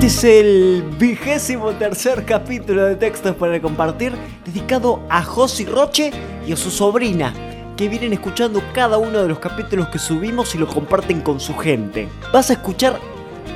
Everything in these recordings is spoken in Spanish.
Este es el vigésimo tercer capítulo de Textos para Compartir dedicado a Josi Roche y a su sobrina, que vienen escuchando cada uno de los capítulos que subimos y lo comparten con su gente. Vas a escuchar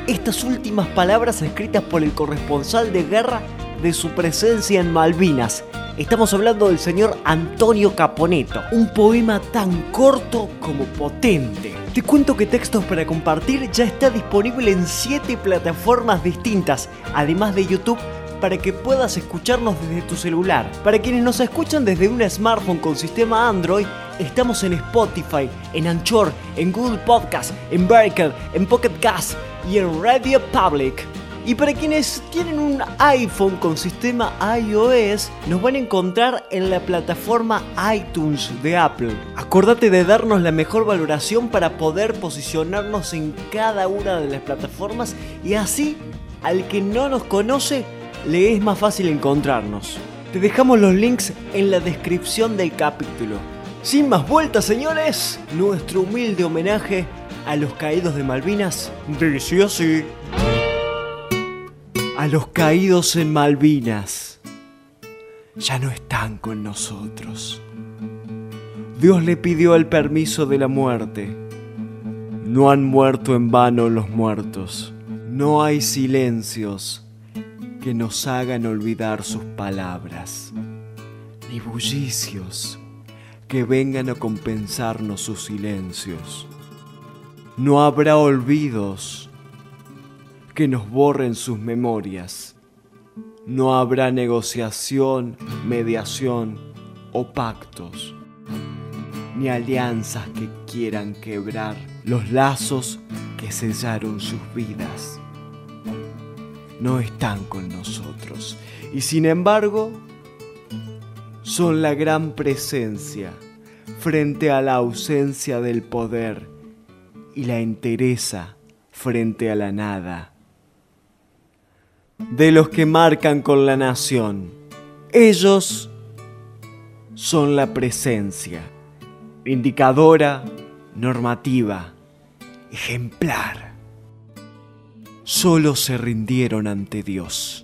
estas últimas palabras escritas por el corresponsal de guerra de su presencia en Malvinas. Estamos hablando del señor Antonio Caponeto, un poema tan corto como potente. Te cuento que Textos para Compartir ya está disponible en 7 plataformas distintas, además de YouTube para que puedas escucharnos desde tu celular. Para quienes nos escuchan desde un smartphone con sistema Android, estamos en Spotify, en Anchor, en Google Podcast, en Breaker, en Pocket Cast y en Radio Public. Y para quienes tienen un iPhone con sistema iOS, nos van a encontrar en la plataforma iTunes de Apple. Acordate de darnos la mejor valoración para poder posicionarnos en cada una de las plataformas y así al que no nos conoce le es más fácil encontrarnos. Te dejamos los links en la descripción del capítulo. Sin más vueltas, señores, nuestro humilde homenaje a los caídos de Malvinas dice así a los caídos en Malvinas. Ya no están con nosotros. Dios le pidió el permiso de la muerte. No han muerto en vano los muertos. No hay silencios que nos hagan olvidar sus palabras, ni bullicios que vengan a compensarnos sus silencios. No habrá olvidos que nos borren sus memorias. No habrá negociación, mediación o pactos, ni alianzas que quieran quebrar los lazos que sellaron sus vidas. No están con nosotros y sin embargo son la gran presencia frente a la ausencia del poder y la entereza frente a la nada de los que marcan con la nación. Ellos son la presencia, indicadora, normativa, ejemplar. Solo se rindieron ante Dios.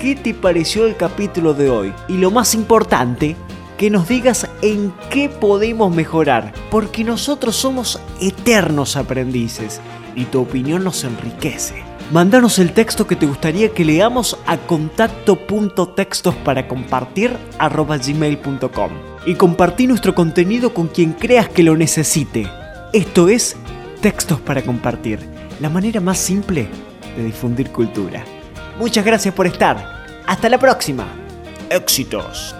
qué te pareció el capítulo de hoy. Y lo más importante, que nos digas en qué podemos mejorar, porque nosotros somos eternos aprendices y tu opinión nos enriquece. Mándanos el texto que te gustaría que leamos a contacto.textos para compartir gmail.com y compartí nuestro contenido con quien creas que lo necesite. Esto es Textos para Compartir, la manera más simple de difundir cultura. Muchas gracias por estar. Hasta la próxima. Éxitos.